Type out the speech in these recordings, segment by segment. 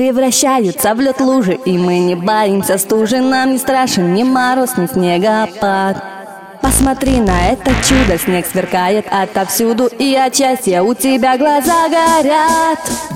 Превращаются в лед лужи, и мы не боимся стужи Нам не страшен ни мороз, ни снегопад. Посмотри на это чудо, снег сверкает отовсюду И от счастья у тебя глаза горят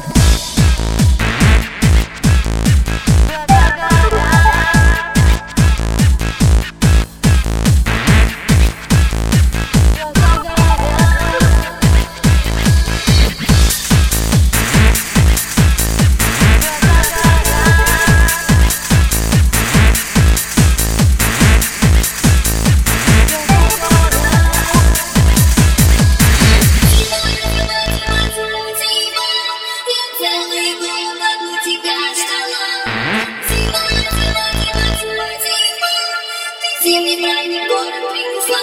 Зимний крайний город принесла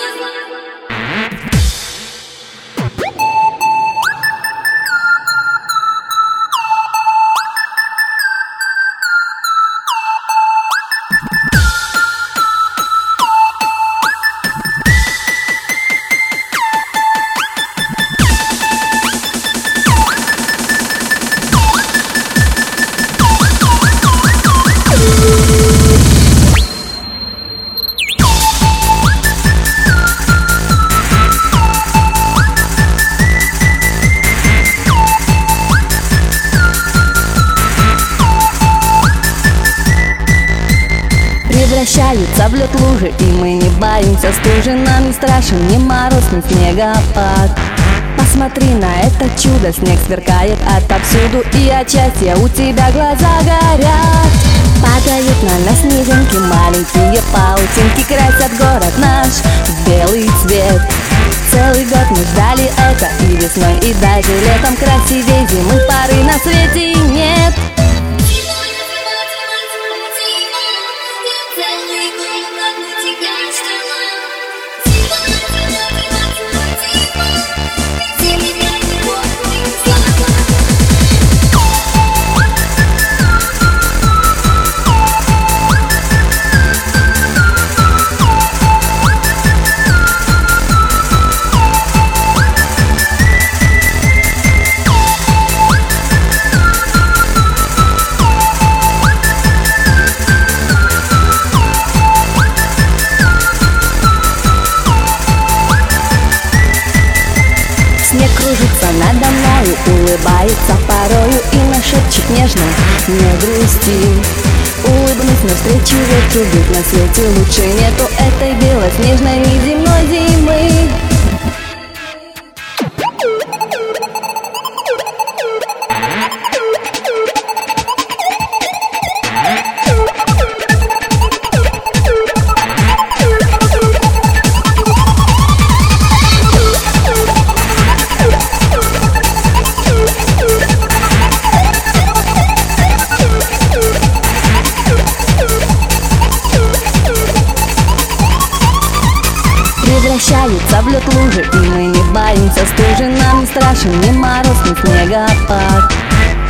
Превращаются в лед лужи, и мы не боимся. Стужи Нам не страшен ни мороз, ни снегопад. Посмотри на это чудо, снег сверкает отовсюду И от счастья у тебя глаза горят. Падают на нас снежинки, маленькие паутинки Красят город наш в белый цвет. Целый год мы ждали это и весной, и даже летом Красивее зимы пары на свете нет кружится надо мною, улыбается порою И нашепчет нежно, не грусти. Улыбнусь навстречу ветру, ведь на свете лучше нету Этой белоснежной неземной зимы Превращаются в лед лужи, и мы не боимся стужи Нам не страшен ни мороз, ни снегопад.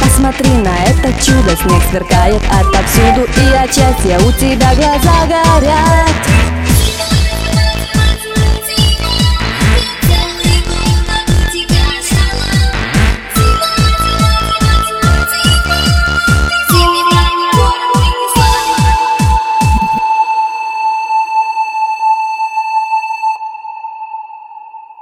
Посмотри на это чудо, снег сверкает отовсюду И от счастья у тебя глаза горят